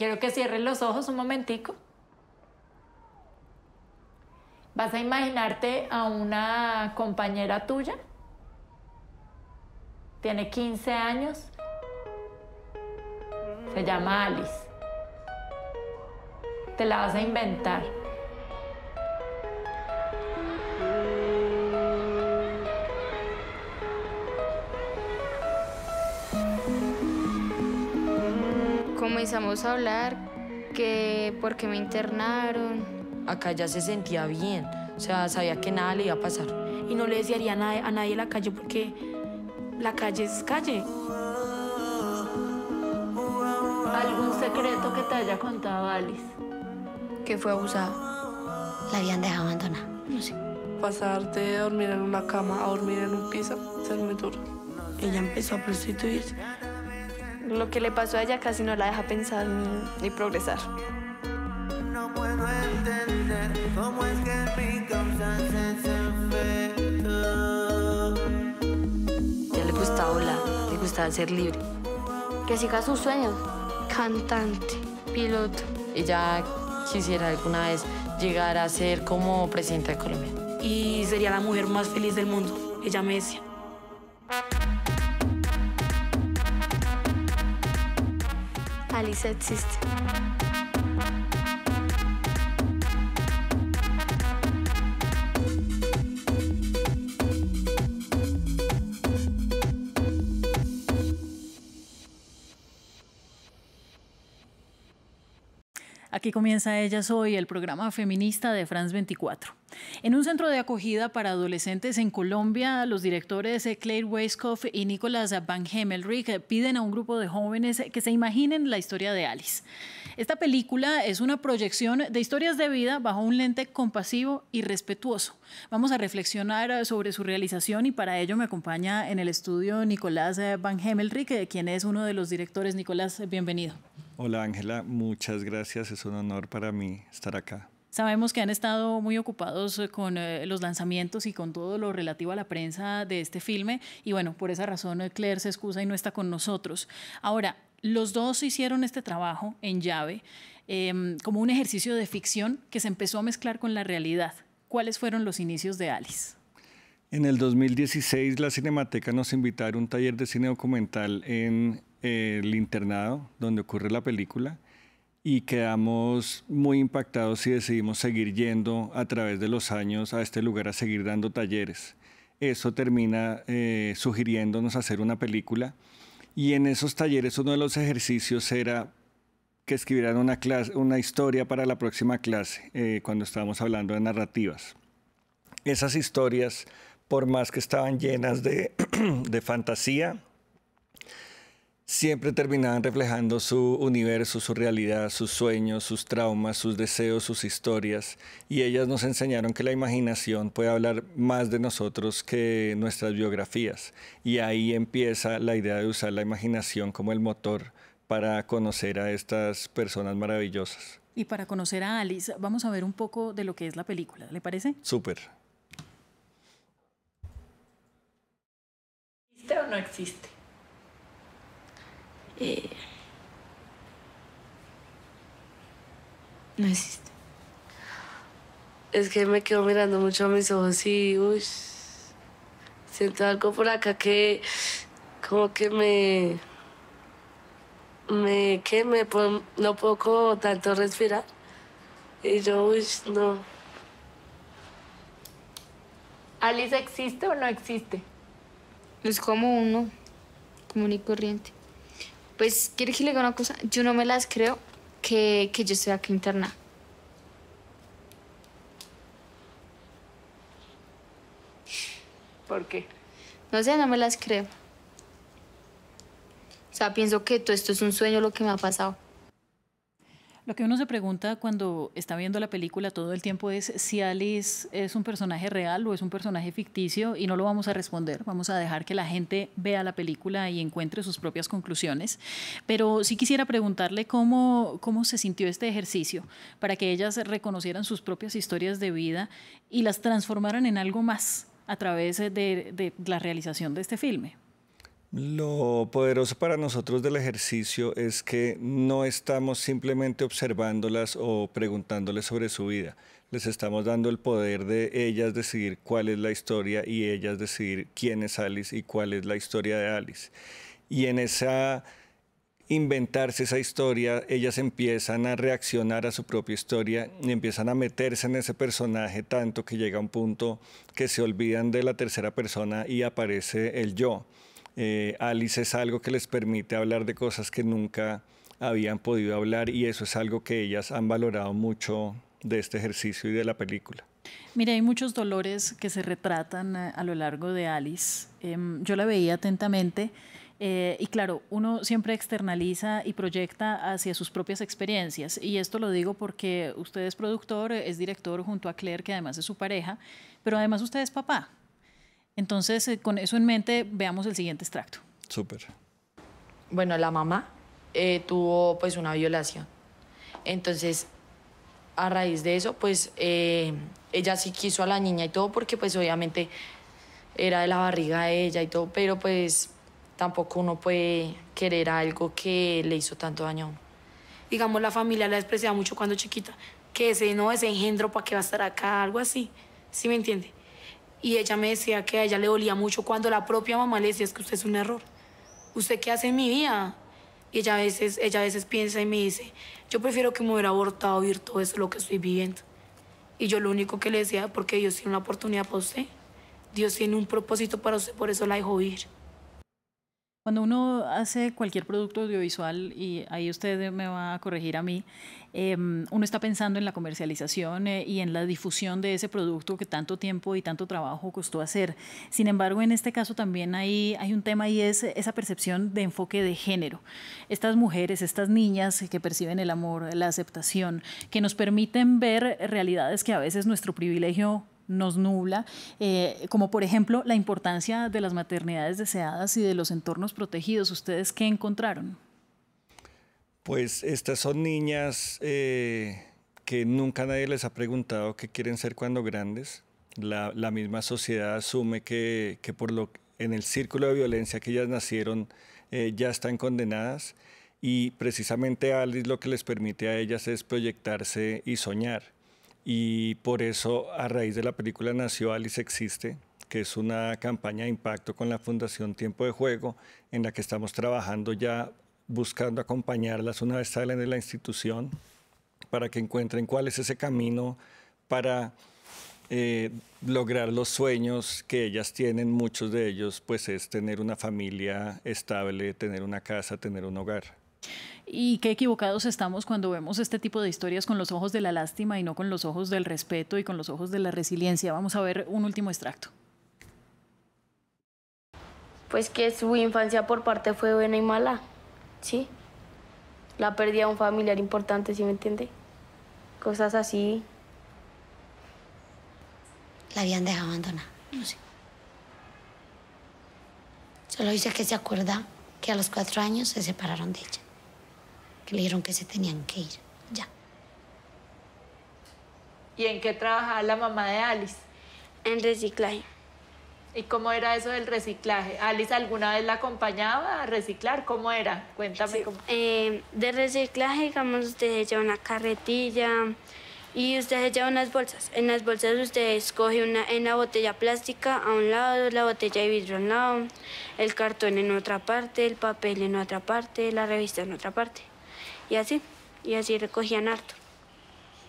Quiero que cierres los ojos un momentico. Vas a imaginarte a una compañera tuya. Tiene 15 años. Se llama Alice. Te la vas a inventar. A hablar que porque me internaron. Acá ya se sentía bien, o sea, sabía que nada le iba a pasar. Y no le desearía a nadie, a nadie la calle porque la calle es calle. ¿Algún secreto que te haya contado Alice? Que fue abusada. La habían dejado abandonada. No sé. Pasar de dormir en una cama a dormir en un piso es muy duro. Ella empezó a prostituirse. Lo que le pasó a ella casi no la deja pensar ni, ni progresar. No puedo entender cómo es que mi efecto. Ya le gustaba volar, le gustaba ser libre. Que siga sus sueños. Cantante, piloto. Ella quisiera alguna vez llegar a ser como presidenta de Colombia. Y sería la mujer más feliz del mundo. Ella me decía. Aquí comienza Ella Soy, el programa feminista de France 24. En un centro de acogida para adolescentes en Colombia, los directores Claire Weiskopf y Nicolas Van Hemmelrich piden a un grupo de jóvenes que se imaginen la historia de Alice. Esta película es una proyección de historias de vida bajo un lente compasivo y respetuoso. Vamos a reflexionar sobre su realización y para ello me acompaña en el estudio Nicolás Van Hemmelrich, quien es uno de los directores. Nicolás, bienvenido. Hola Ángela, muchas gracias. Es un honor para mí estar acá. Sabemos que han estado muy ocupados con eh, los lanzamientos y con todo lo relativo a la prensa de este filme y bueno, por esa razón eh, Claire se excusa y no está con nosotros. Ahora, los dos hicieron este trabajo en llave eh, como un ejercicio de ficción que se empezó a mezclar con la realidad. ¿Cuáles fueron los inicios de Alice? En el 2016 la Cinemateca nos invitaron a un taller de cine documental en eh, el internado donde ocurre la película y quedamos muy impactados y decidimos seguir yendo a través de los años a este lugar a seguir dando talleres. Eso termina eh, sugiriéndonos hacer una película y en esos talleres uno de los ejercicios era que escribieran una, clase, una historia para la próxima clase, eh, cuando estábamos hablando de narrativas. Esas historias, por más que estaban llenas de, de fantasía, siempre terminaban reflejando su universo, su realidad, sus sueños, sus traumas, sus deseos, sus historias. Y ellas nos enseñaron que la imaginación puede hablar más de nosotros que nuestras biografías. Y ahí empieza la idea de usar la imaginación como el motor para conocer a estas personas maravillosas. Y para conocer a Alice, vamos a ver un poco de lo que es la película, ¿le parece? Súper. ¿Existe o no existe? Eh, no existe. Es que me quedo mirando mucho a mis ojos y, uy, siento algo por acá que como que me, me, que me, puedo- no puedo como tanto respirar. Y yo, uy, no. ¿Alice existe o no existe? Es como uno, común y corriente. Pues, ¿quiere que le diga una cosa? Yo no me las creo que, que yo estoy aquí internada. ¿Por qué? No sé, no me las creo. O sea, pienso que todo esto es un sueño lo que me ha pasado. Lo que uno se pregunta cuando está viendo la película todo el tiempo es si Alice es un personaje real o es un personaje ficticio y no lo vamos a responder, vamos a dejar que la gente vea la película y encuentre sus propias conclusiones. Pero sí quisiera preguntarle cómo, cómo se sintió este ejercicio para que ellas reconocieran sus propias historias de vida y las transformaran en algo más a través de, de la realización de este filme. Lo poderoso para nosotros del ejercicio es que no estamos simplemente observándolas o preguntándoles sobre su vida. Les estamos dando el poder de ellas decidir cuál es la historia y ellas decidir quién es Alice y cuál es la historia de Alice. Y en esa inventarse esa historia, ellas empiezan a reaccionar a su propia historia y empiezan a meterse en ese personaje tanto que llega un punto que se olvidan de la tercera persona y aparece el yo. Eh, Alice es algo que les permite hablar de cosas que nunca habían podido hablar y eso es algo que ellas han valorado mucho de este ejercicio y de la película. Mira, hay muchos dolores que se retratan a, a lo largo de Alice. Em, yo la veía atentamente eh, y claro, uno siempre externaliza y proyecta hacia sus propias experiencias. Y esto lo digo porque usted es productor, es director junto a Claire, que además es su pareja, pero además usted es papá. Entonces, eh, con eso en mente, veamos el siguiente extracto. Súper. Bueno, la mamá eh, tuvo pues una violación. Entonces, a raíz de eso, pues eh, ella sí quiso a la niña y todo porque pues obviamente era de la barriga de ella y todo, pero pues tampoco uno puede querer algo que le hizo tanto daño a uno. Digamos, la familia la despreciaba mucho cuando chiquita. Que ese no, ese engendro, ¿para qué va a estar acá? Algo así. ¿Sí me entiende? Y ella me decía que a ella le dolía mucho cuando la propia mamá le decía, es que usted es un error. ¿Usted qué hace en mi vida? Y ella a veces, ella a veces piensa y me dice, yo prefiero que me hubiera abortado vivir todo eso, lo que estoy viviendo. Y yo lo único que le decía, porque Dios tiene una oportunidad para usted. Dios tiene un propósito para usted, por eso la dejó vivir. Cuando uno hace cualquier producto audiovisual, y ahí usted me va a corregir a mí, eh, uno está pensando en la comercialización eh, y en la difusión de ese producto que tanto tiempo y tanto trabajo costó hacer. Sin embargo, en este caso también hay, hay un tema y es esa percepción de enfoque de género. Estas mujeres, estas niñas que perciben el amor, la aceptación, que nos permiten ver realidades que a veces nuestro privilegio nos nubla, eh, como por ejemplo la importancia de las maternidades deseadas y de los entornos protegidos. ¿Ustedes qué encontraron? Pues estas son niñas eh, que nunca nadie les ha preguntado qué quieren ser cuando grandes. La, misma sociedad asume que, que, por lo en el círculo de violencia que ellas nacieron eh, ya están condenadas y precisamente Alice lo que les permite a ellas es proyectarse y soñar. Y por eso a raíz de la película nació Alice Existe, que es una campaña de impacto con la Fundación Tiempo de Juego, en la que estamos trabajando ya buscando acompañarlas una vez salen de la institución para que encuentren cuál es ese camino para eh, lograr los sueños que ellas tienen, muchos de ellos, pues es tener una familia estable, tener una casa, tener un hogar. Y qué equivocados estamos cuando vemos este tipo de historias con los ojos de la lástima y no con los ojos del respeto y con los ojos de la resiliencia. Vamos a ver un último extracto. Pues que su infancia por parte fue buena y mala, ¿sí? La pérdida de un familiar importante, ¿sí me entiende? Cosas así. La habían dejado abandonada, no sé. Solo dice que se acuerda que a los cuatro años se separaron de ella. Que le dijeron que se tenían que ir. Ya. ¿Y en qué trabajaba la mamá de Alice? En reciclaje. ¿Y cómo era eso del reciclaje? ¿Alice alguna vez la acompañaba a reciclar? ¿Cómo era? Cuéntame Sí. cómo. Eh, de reciclaje, digamos, usted lleva una carretilla y usted lleva unas bolsas. En las bolsas usted escoge una, en la botella plástica a un lado, la botella de vidrio a un lado, el cartón en otra parte, el papel en otra parte, la revista en otra parte. Y así, y así recogían harto.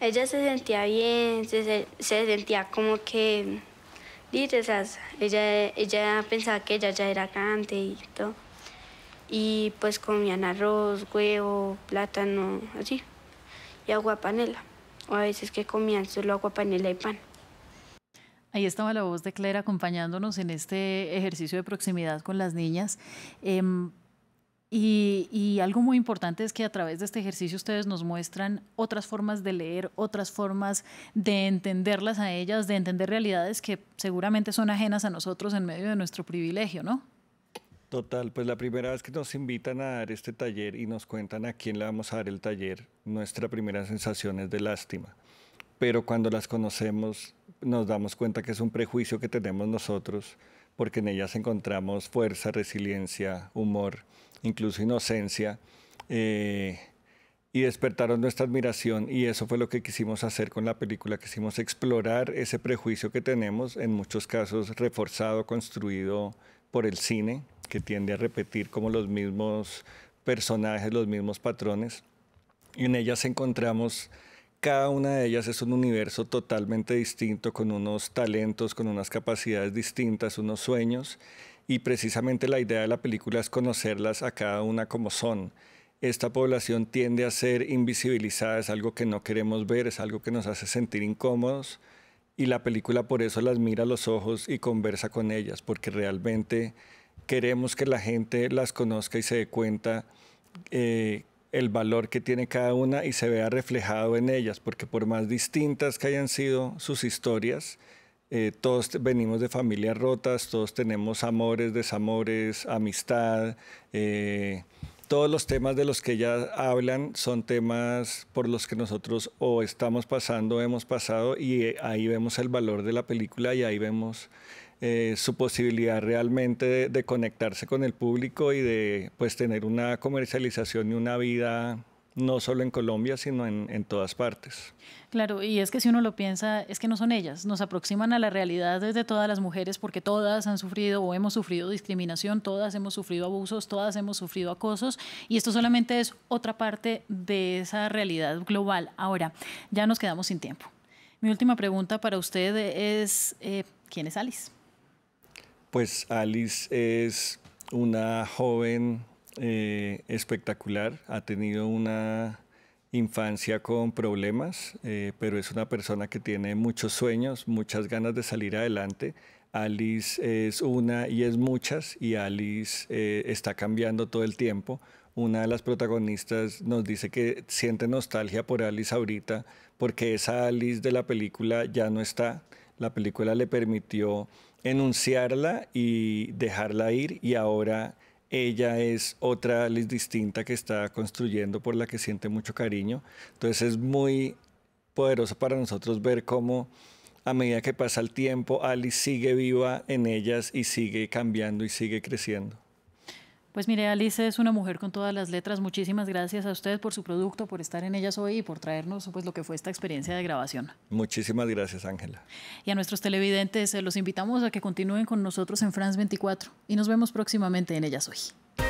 Ella se sentía bien, se, se- se sentía como que, dice, o sea, ella, ella pensaba que ella ya era grande y todo. Y pues comían arroz, huevo, plátano, así, y agua panela. O a veces que comían solo agua panela y pan. Ahí estaba la voz de Claire acompañándonos en este ejercicio de proximidad con las niñas. Em, y, algo muy importante es que a través de este ejercicio ustedes nos muestran otras formas de leer, otras formas de entenderlas a ellas, de entender realidades que seguramente son ajenas a nosotros en medio de nuestro privilegio, ¿no? Total, pues la primera vez que nos invitan a dar este taller y nos cuentan a quién le vamos a dar el taller, nuestra primera sensación es de lástima. Pero cuando las conocemos nos damos cuenta que es un prejuicio que tenemos nosotros porque en ellas encontramos fuerza, resiliencia, humor, incluso inocencia. Eh, y despertaron nuestra admiración y eso fue lo que quisimos hacer con la película, quisimos explorar ese prejuicio que tenemos, en muchos casos reforzado, construido por el cine, que tiende a repetir como los mismos personajes, los mismos patrones. Y en ellas encontramos, cada una de ellas es un universo totalmente distinto, con unos talentos, con unas capacidades distintas, unos sueños. Y precisamente la idea de la película es conocerlas a cada una como son esta población tiende a ser invisibilizada, es algo que no queremos ver, es algo que nos hace sentir incómodos y la película por eso las mira a los ojos y conversa con ellas, porque realmente queremos que la gente las conozca y se dé cuenta eh, el valor que tiene cada una y se vea reflejado en ellas, porque por más distintas que hayan sido sus historias, eh, todos venimos de familias rotas, todos tenemos amores, desamores, amistad. Eh, todos los temas de los que ella hablan son temas por los que nosotros o estamos pasando hemos pasado y eh, ahí vemos el valor de la película y ahí vemos eh, su posibilidad realmente de, conectarse con el público y de pues tener una comercialización y una vida no solo en Colombia, sino en, todas partes. Claro, y es que si uno lo piensa, es que no son ellas, nos aproximan a la realidad de todas las mujeres porque todas han sufrido o hemos sufrido discriminación, todas hemos sufrido abusos, todas hemos sufrido acosos, y esto solamente es otra parte de esa realidad global. Ahora, ya nos quedamos sin tiempo. Mi última pregunta para usted es, eh, ¿quién es Alice? Pues Alice es una joven eh, espectacular, ha tenido una infancia con problemas, eh, pero es una persona que tiene muchos sueños, muchas ganas de salir adelante. Alice es una y es muchas y Alice eh, está cambiando todo el tiempo. Una de las protagonistas nos dice que siente nostalgia por Alice ahorita porque esa Alice de la película ya no está. La película le permitió enunciarla y dejarla ir y ahora ella es otra Alice distinta que está construyendo por la que siente mucho cariño. Entonces es muy poderoso para nosotros ver cómo a medida que pasa el tiempo Alice sigue viva en ellas y sigue cambiando y sigue creciendo. Pues mire, Alice es una mujer con todas las letras. Muchísimas gracias a usted por su producto, por estar en ellas hoy y por traernos pues, lo que fue esta experiencia de grabación. Muchísimas gracias, Ángela. Y a nuestros televidentes, eh, los invitamos a que continúen con nosotros en France 24 y nos vemos próximamente en ellas hoy.